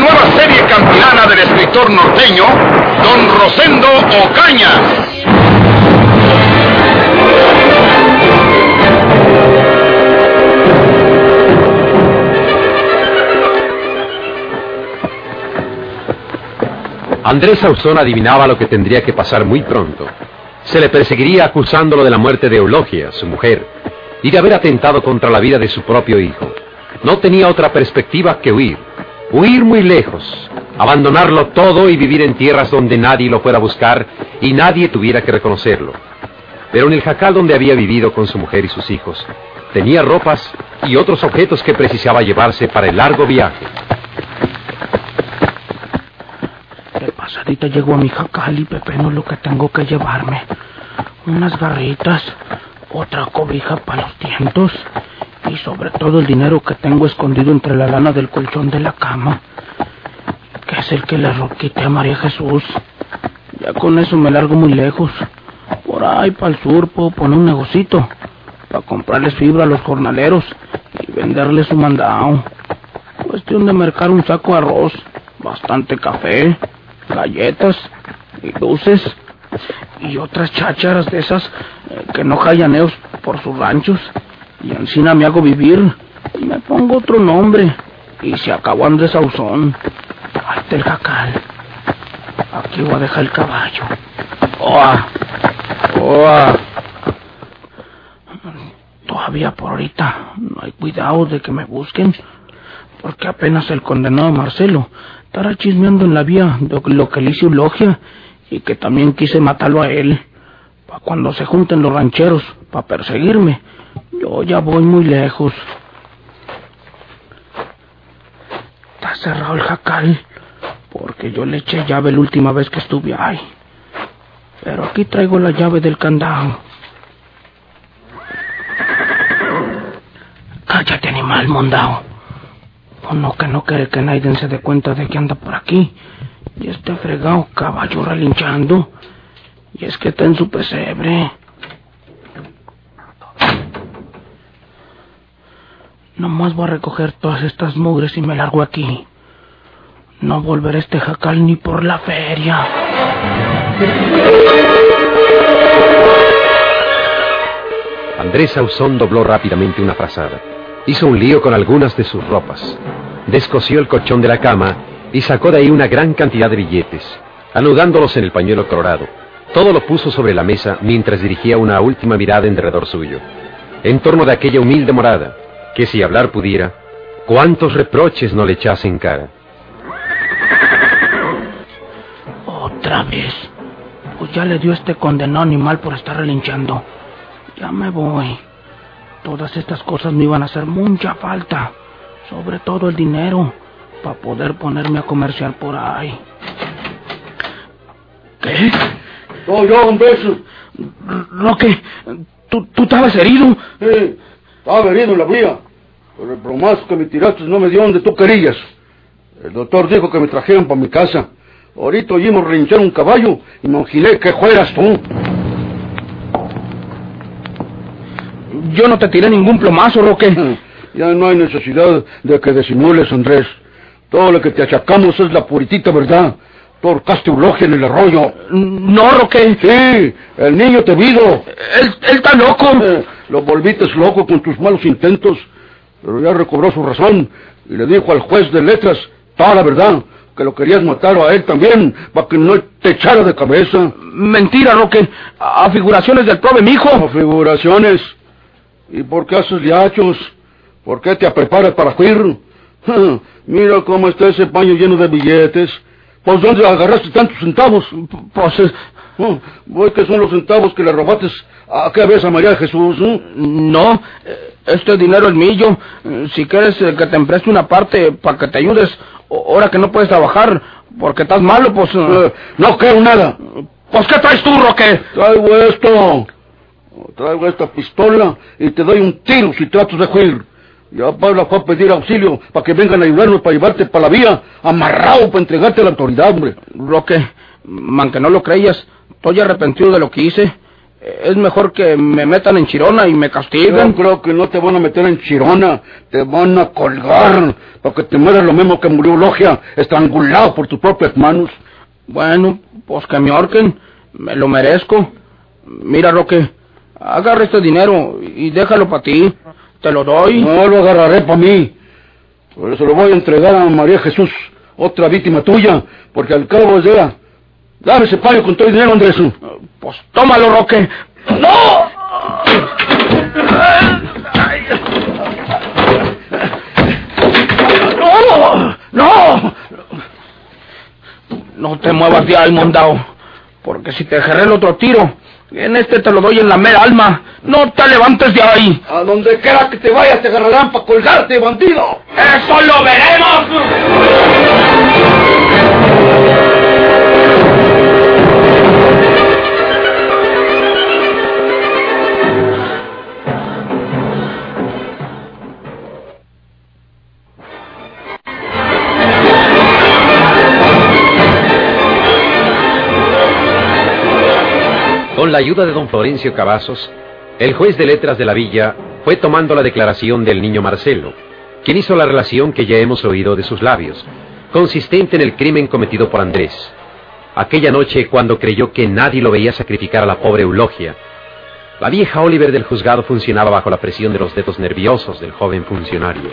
Nueva serie campilana del escritor norteño, Don Rosendo Ocaña. Andrés Ausón adivinaba lo que tendría que pasar muy pronto. Se le perseguiría acusándolo de la muerte de Eulogia, su mujer, y de haber atentado contra la vida de su propio hijo. No tenía otra perspectiva que huir. Huir muy lejos, abandonarlo todo y vivir en tierras donde nadie lo fuera a buscar y nadie tuviera que reconocerlo. Pero en el jacal donde había vivido con su mujer y sus hijos, tenía ropas y otros objetos que precisaba llevarse para el largo viaje. De pasadita llego a mi jacal y pepeno lo que tengo que llevarme. Unas garritas, otra cobija para los tientos y sobre todo el dinero que tengo escondido entre la lana del colchón de la cama, que es el que le roquité a María Jesús. Ya con eso me largo muy lejos. Por ahí para el sur puedo poner un negocito para comprarles fibra a los jornaleros y venderles su mandado. Cuestión de mercar un saco de arroz, bastante café, galletas y dulces y otras chácharas de esas eh, que no jallaneos por sus ranchos. Y encima me hago vivir y me pongo otro nombre. Y se acabó Andrés Ausón. Ahí el jacal. Aquí voy a dejar el caballo. ¡Oa! ¡Oa! Todavía por ahorita no hay cuidado de que me busquen. Porque apenas el condenado Marcelo estará chismeando en la vía de lo que le hice Eulogia y que también quise matarlo a él. Para cuando se junten los rancheros para perseguirme, yo ya voy muy lejos. Está cerrado el jacal, porque yo le eché llave la última vez que estuve ahí. Pero aquí traigo la llave del candado. Cállate, animal mondao. O no, que no quiere que nadie se dé cuenta de que anda por aquí. Y este fregado caballo relinchando. Y es que está en su pesebre. Nomás voy a recoger todas estas mugres y me largo aquí. No volveré a este jacal ni por la feria. Andrés Ausón dobló rápidamente una frazada. Hizo un lío con algunas de sus ropas. Descosió el colchón de la cama y sacó de ahí una gran cantidad de billetes, anudándolos en el pañuelo colorado. Todo lo puso sobre la mesa mientras dirigía una última mirada en derredor suyo, en torno de aquella humilde morada, que si hablar pudiera, cuántos reproches no le echase en cara. Otra vez. Pues ya le dio este condenado animal por estar relinchando. Ya me voy. Todas estas cosas me iban a hacer mucha falta. Sobre todo el dinero. Para poder ponerme a comerciar por ahí. ¿Qué? No, yo, un beso. Roque, ¿tú, tú estabas herido? Sí, estaba herido en la vía. Pero el bromazo que me tiraste no me dio donde tú querías. El doctor dijo que me trajeran para mi casa. Ahorita oímos relinchar un caballo y me imaginé que fueras tú. Yo no te tiré ningún plomazo, Roque. Ya no hay necesidad de que disimules, Andrés. Todo lo que te achacamos es la puritita verdad. Tú ahorcaste Eulogia en el arroyo. No, Roque. Sí, el niño te vido. Él, él está loco. Eh, lo volviste loco con tus malos intentos. Pero ya recobró su razón y le dijo al juez de letras toda la verdad. Que lo querías matar a él también, para que no te echara de cabeza. Mentira, Roque. A figuraciones del prove, mijo. A figuraciones. ¿Y por qué haces liachos? ¿Por qué te preparas para juir? Mira cómo está ese paño lleno de billetes. ¿Pues dónde agarraste tantos centavos? Pues, eh, Oh, ¿Voy que son los centavos que le robaste a qué vez a María Jesús? eh? no. Este dinero es mío. Si quieres eh, que te empreste una parte para que te ayudes, ahora que no puedes trabajar porque estás malo, pues... eh, Eh, no creo nada. Pues, ¿qué traes tú, Roque? Traigo esto. Traigo esta pistola y te doy un tiro si tratas de huir. Ya Pablo fue a pedir auxilio para que vengan a ayudarnos para llevarte para la vía, amarrado para entregarte a la autoridad, hombre. Roque, man que no lo creías, estoy arrepentido de lo que hice. Es mejor que me metan en Chirona y me castiguen. Yo creo que no te van a meter en Chirona, te van a colgar, para que te mueras lo mismo que murió Logia, estrangulado por tus propias manos. Bueno, pues que me ahorquen, me lo merezco. Mira, Roque, agarra este dinero y déjalo para ti. Te lo doy. No lo agarraré para mí. Por eso lo voy a entregar a María Jesús, otra víctima tuya, porque al cabo de ella. Dame ese payo con todo el dinero, Andrés. Pues tómalo, Roque. ¡No! ¡No! ¡No! No te muevas de ahí, mondao. Porque si te agarré el otro tiro, en este te lo doy en la mera alma. No te levantes de ahí. A donde quiera que te vayas te agarrarán para colgarte, bandido. ¡Eso lo veremos! Con la ayuda de don Florencio Cavazos, el juez de letras de la villa fue tomando la declaración del niño Marcelo, quien hizo la relación que ya hemos oído de sus labios, consistente en el crimen cometido por Andrés. Aquella noche cuando creyó que nadie lo veía sacrificar a la pobre Eulogia, la vieja Oliver del juzgado funcionaba bajo la presión de los dedos nerviosos del joven funcionario.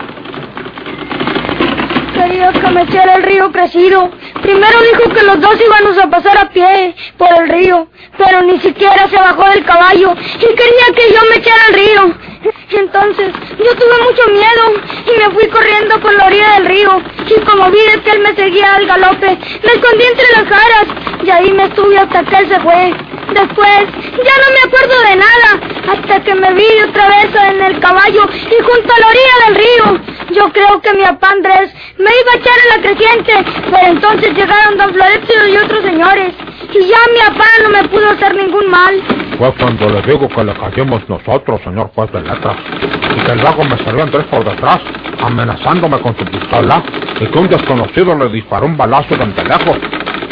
Me echara el río crecido. Primero dijo que los dos íbamos a pasar a pie por el río, pero ni siquiera se bajó del caballo y quería que yo me echara al río. Entonces yo tuve mucho miedo y me fui corriendo por la orilla del río y como vi que él me seguía al galope, me escondí entre las jaras y ahí me estuve hasta que él se fue. Después ya no me acuerdo de nada hasta que me vi otra vez en el caballo y junto a la orilla del río. Yo creo que mi papá Andrés me iba a echar en la creciente, pero entonces llegaron don Florencio y otros señores y ya mi papá no me pudo hacer ningún mal. Fue cuando le digo que le callemos nosotros, señor juez de letras, y que luego me salió Andrés por detrás, amenazándome con su pistola, y que un desconocido le disparó un balazo de lejos.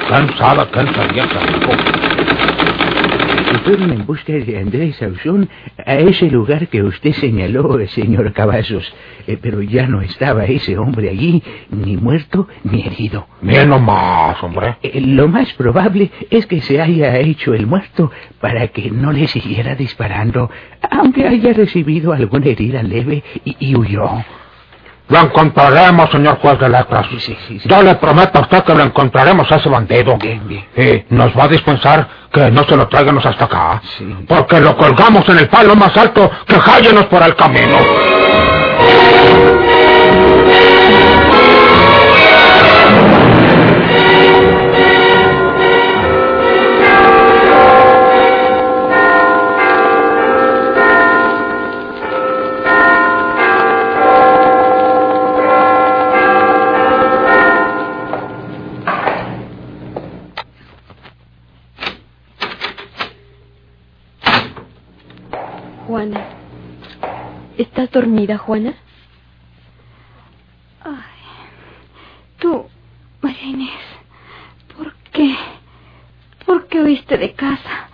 ¿Quién sabe quién sería ese? Fueron en busca de Andrés Sauzón a ese lugar que usted señaló, señor Cavazos. Eh, pero ya no estaba ese hombre allí, ni muerto ni herido. Bien nomás, hombre. Eh, lo más probable es que se haya hecho el muerto para que no le siguiera disparando, aunque haya recibido alguna herida leve y, y huyó. Lo encontraremos, señor juez de letras. Sí, sí, sí, sí. Yo le prometo a usted que lo encontraremos a ese bandido. Bien, bien. Y nos va a dispensar que no se lo tráiganos hasta acá. Sí. Porque lo colgamos en el palo más alto que jállenos por el camino. ¿Estás dormida, Juana? Ay, tú, María Inés, ¿por qué? ¿Por qué huiste de casa?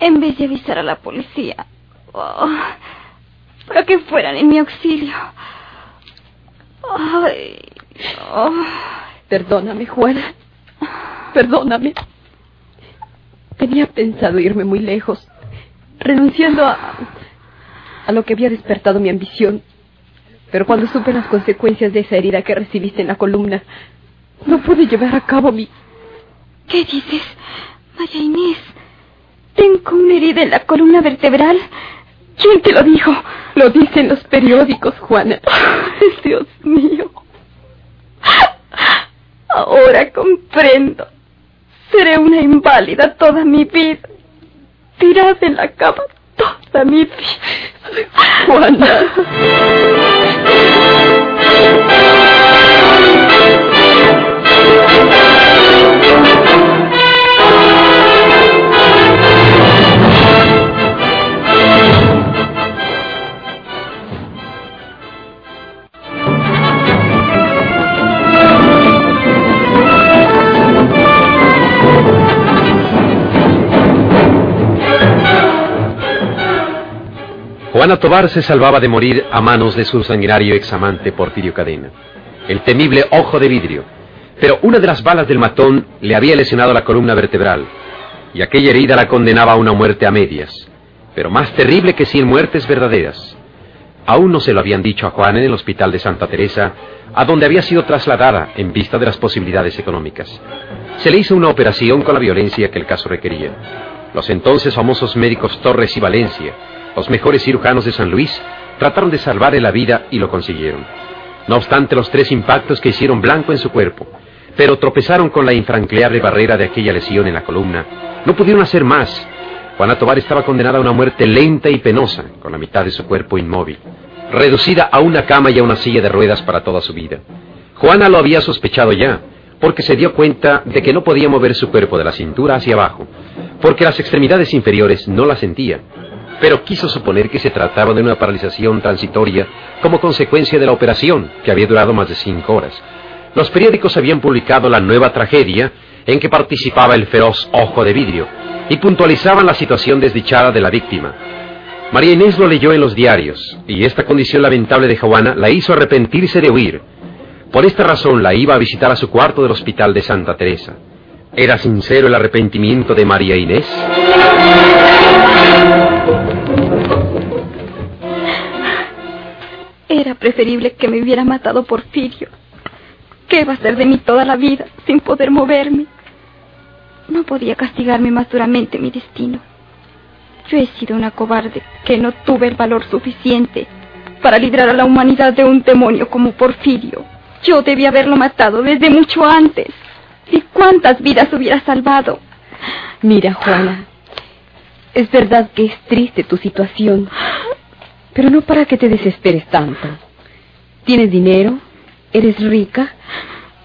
En vez de avisar a la policía. Oh, para que fueran en mi auxilio. Ay, oh. Perdóname, Juana. Perdóname. Tenía pensado irme muy lejos, renunciando a, a lo que había despertado mi ambición. Pero cuando supe las consecuencias de esa herida que recibiste en la columna, no pude llevar a cabo mi... ¿Qué dices, María Inés? Tengo una herida en la columna vertebral. ¿Quién te lo dijo? Lo dicen los periódicos, Juana. Dios mío. Ahora comprendo. Seré una inválida toda mi vida. Tirada en la cama toda mi vida. Juana. Juana Tobar se salvaba de morir a manos de su sanguinario examante Porfirio Cadena, el temible ojo de vidrio. Pero una de las balas del matón le había lesionado la columna vertebral, y aquella herida la condenaba a una muerte a medias, pero más terrible que cien muertes verdaderas. Aún no se lo habían dicho a Juan en el hospital de Santa Teresa, a donde había sido trasladada en vista de las posibilidades económicas. Se le hizo una operación con la violencia que el caso requería. Los entonces famosos médicos Torres y Valencia, los mejores cirujanos de San Luis, trataron de salvarle la vida y lo consiguieron. No obstante los tres impactos que hicieron blanco en su cuerpo, pero tropezaron con la infranqueable barrera de aquella lesión en la columna, no pudieron hacer más. Juana Tobar estaba condenada a una muerte lenta y penosa, con la mitad de su cuerpo inmóvil, reducida a una cama y a una silla de ruedas para toda su vida. Juana lo había sospechado ya, porque se dio cuenta de que no podía mover su cuerpo de la cintura hacia abajo, porque las extremidades inferiores no la sentía, pero quiso suponer que se trataba de una paralización transitoria como consecuencia de la operación, que había durado más de cinco horas. Los periódicos habían publicado la nueva tragedia en que participaba el feroz ojo de vidrio y puntualizaban la situación desdichada de la víctima. María Inés lo leyó en los diarios y esta condición lamentable de Juana la hizo arrepentirse de huir. Por esta razón la iba a visitar a su cuarto del hospital de Santa Teresa. ¿Era sincero el arrepentimiento de María Inés? Preferible que me hubiera matado Porfirio. ¿Qué va a ser de mí toda la vida sin poder moverme? No podía castigarme más duramente mi destino. Yo he sido una cobarde que no tuve el valor suficiente para librar a la humanidad de un demonio como Porfirio. Yo debía haberlo matado desde mucho antes. ¿Y cuántas vidas hubiera salvado? Mira, Juana, es verdad que es triste tu situación, pero no para que te desesperes tanto. Tienes dinero, eres rica,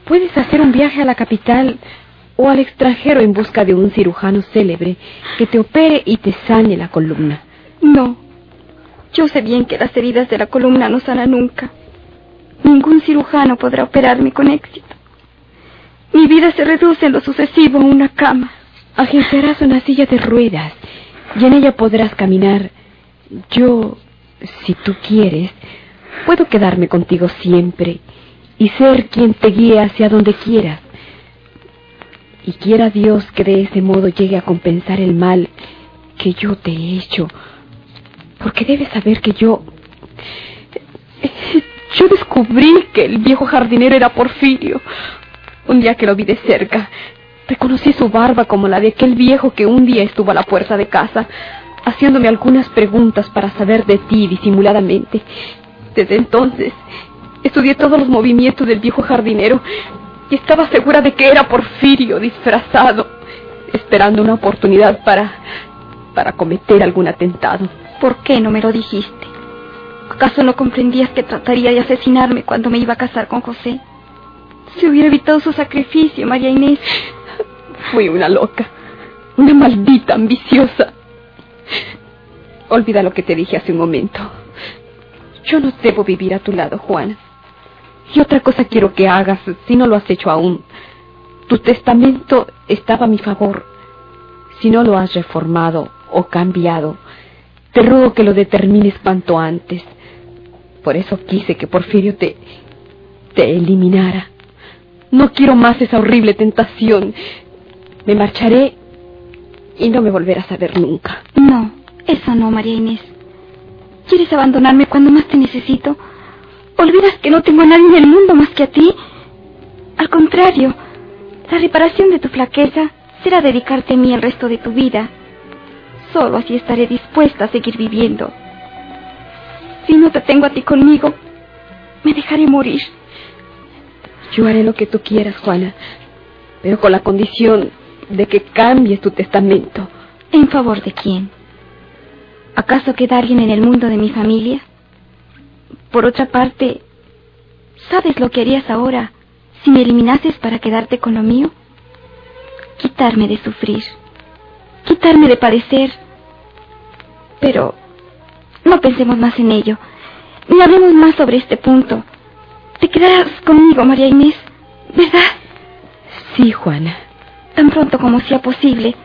puedes hacer un viaje a la capital o al extranjero en busca de un cirujano célebre que te opere y te sane la columna. No, yo sé bien que las heridas de la columna no sanan nunca. Ningún cirujano podrá operarme con éxito. Mi vida se reduce en lo sucesivo a una cama. Agencerás una silla de ruedas y en ella podrás caminar. Yo, si tú quieres, puedo quedarme contigo siempre y ser quien te guíe hacia donde quieras. Y quiera Dios que de ese modo llegue a compensar el mal que yo te he hecho. Porque debes saber que yo... Yo descubrí que el viejo jardinero era Porfirio. Un día que lo vi de cerca, reconocí su barba como la de aquel viejo que un día estuvo a la puerta de casa, haciéndome algunas preguntas para saber de ti disimuladamente. Desde entonces, estudié todos los movimientos del viejo jardinero y estaba segura de que era Porfirio disfrazado, esperando una oportunidad para para cometer algún atentado. ¿Por qué no me lo dijiste? ¿Acaso no comprendías que trataría de asesinarme cuando me iba a casar con José? Si hubiera evitado su sacrificio, María Inés. Fui una loca, una maldita ambiciosa. Olvida lo que te dije hace un momento. Yo no debo vivir a tu lado, Juan. Y otra cosa quiero que hagas, si no lo has hecho aún. Tu testamento estaba a mi favor. Si no lo has reformado o cambiado, te ruego que lo determines cuanto antes. Por eso quise que Porfirio te, te eliminara. No quiero más esa horrible tentación. Me marcharé y no me volverás a ver nunca. No, eso no, María Inés. ¿Quieres abandonarme cuando más te necesito? ¿Olvidas que no tengo a nadie en el mundo más que a ti? Al contrario, la reparación de tu flaqueza será dedicarte a mí el resto de tu vida. Solo así estaré dispuesta a seguir viviendo. Si no te tengo a ti conmigo, me dejaré morir. Yo haré lo que tú quieras, Juana, pero con la condición de que cambies tu testamento. ¿En favor de quién? ¿Acaso queda alguien en el mundo de mi familia? Por otra parte, ¿sabes lo que harías ahora si me eliminases para quedarte con lo mío? Quitarme de sufrir, quitarme de padecer. Pero no pensemos más en ello, ni hablemos más sobre este punto. Te quedarás conmigo, María Inés, ¿verdad? Sí, Juana. Tan pronto como sea posible,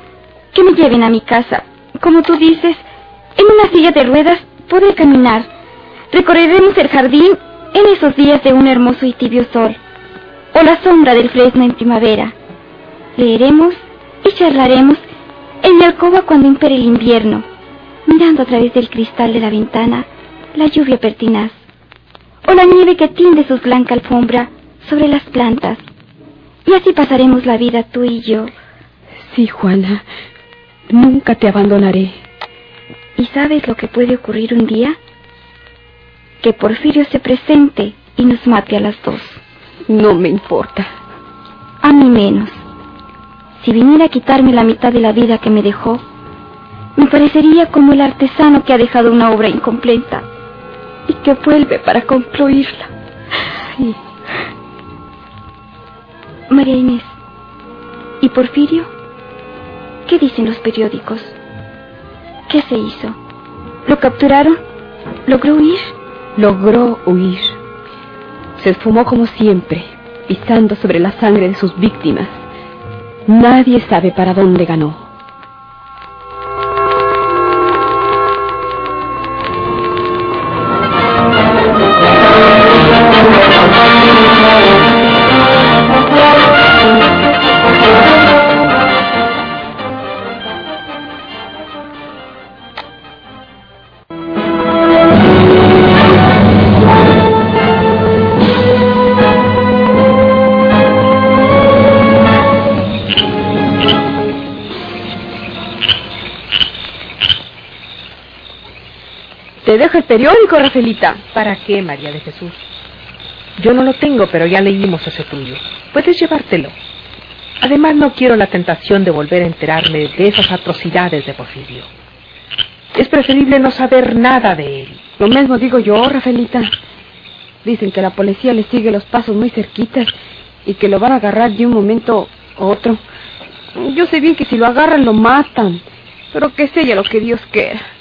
que me lleven a mi casa, como tú dices, en una silla de ruedas poder caminar. Recorreremos el jardín en esos días de un hermoso y tibio sol, o la sombra del fresno en primavera. Leeremos y charlaremos en mi alcoba cuando impere el invierno, mirando a través del cristal de la ventana la lluvia pertinaz, o la nieve que tiende su blanca alfombra sobre las plantas. Y así pasaremos la vida tú y yo. Sí, Juana, nunca te abandonaré. ¿Y sabes lo que puede ocurrir un día? Que Porfirio se presente y nos mate a las dos. No me importa. A mí menos. Si viniera a quitarme la mitad de la vida que me dejó, me parecería como el artesano que ha dejado una obra incompleta y que vuelve para concluirla. Sí. María Inés, ¿y Porfirio? ¿Qué dicen los periódicos? ¿Qué se hizo? ¿Lo capturaron? ¿Logró huir? Logró huir. Se esfumó como siempre, pisando sobre la sangre de sus víctimas. Nadie sabe para dónde ganó. El periódico, Rafaelita. ¿Para qué, María de Jesús? Yo no lo tengo, pero ya leímos ese tuyo. Puedes llevártelo. Además, no quiero la tentación de volver a enterarme de esas atrocidades de Porfirio. Es preferible no saber nada de él. Lo mismo digo yo, Rafaelita. Dicen que la policía le sigue los pasos muy cerquitas y que lo van a agarrar de un momento a otro. Yo sé bien que si lo agarran lo matan, pero que sea lo que Dios quiera.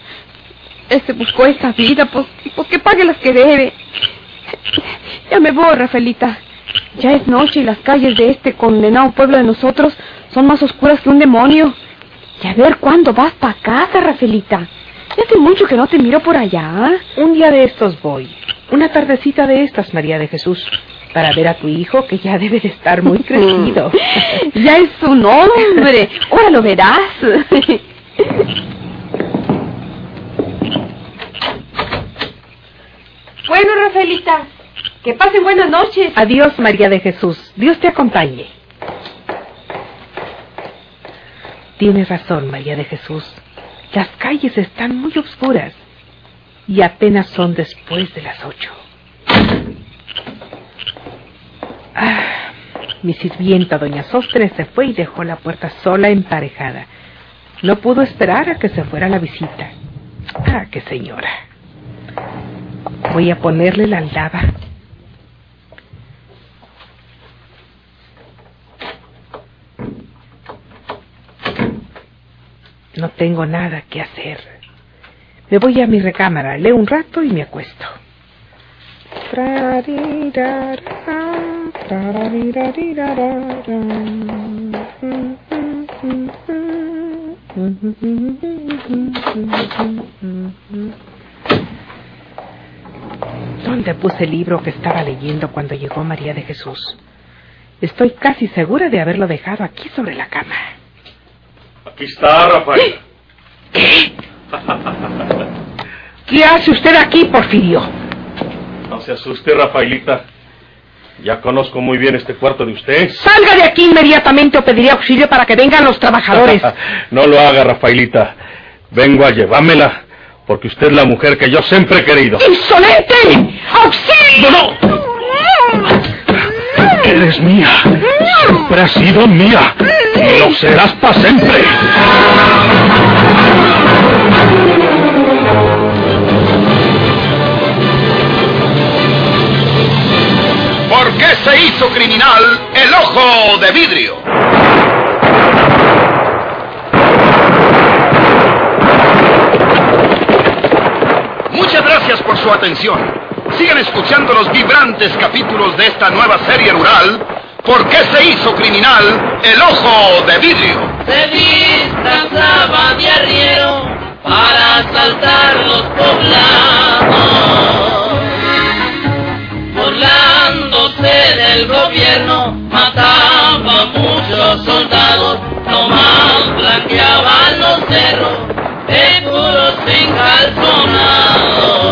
Se buscó esa vida, pues, pues que pague las que debe. Ya me voy, Rafaelita. Ya es noche y las calles de este condenado pueblo de nosotros son más oscuras que un demonio. Y a ver cuándo vas para casa, Rafaelita. Ya hace mucho que no te miro por allá. Un día de estos voy. Una tardecita de estas, María de Jesús. Para ver a tu hijo, que ya debe de estar muy crecido. ya es un hombre. Ahora lo verás. Bueno, Rafaelita, que pasen buenas noches. Adiós, María de Jesús. Dios te acompañe. Tienes razón, María de Jesús. Las calles están muy oscuras y apenas son después de las ocho. Ah, mi sirvienta, doña Sostre, se fue y dejó la puerta sola emparejada. No pudo esperar a que se fuera la visita. Ah, qué señora. Voy a ponerle la aldaba. No tengo nada que hacer. Me voy a mi recámara, leo un rato y me acuesto. ¿Dónde puse el libro que estaba leyendo cuando llegó María de Jesús? Estoy casi segura de haberlo dejado aquí sobre la cama. Aquí está, Rafael. ¿Qué? ¿Qué hace usted aquí, Porfirio? No se asuste, Rafaelita. Ya conozco muy bien este cuarto de usted. Salga de aquí inmediatamente o pediré auxilio para que vengan los trabajadores. no lo haga, Rafaelita. Vengo a llevármela, porque usted es la mujer que yo siempre he querido. ¡Insolente! ¡Auxilio! ¡No! Eres mía. Siempre has sido mía. Y lo serás para siempre. ¿Por qué se hizo criminal el ojo de vidrio? su atención. Sigan escuchando los vibrantes capítulos de esta nueva serie rural. ¿Por qué se hizo criminal el ojo de vidrio? Se disfrazaba de arriero para asaltar los poblados. Burlándose del gobierno, mataba a muchos soldados, nomás blanqueaban los cerros, de puros encalzonados.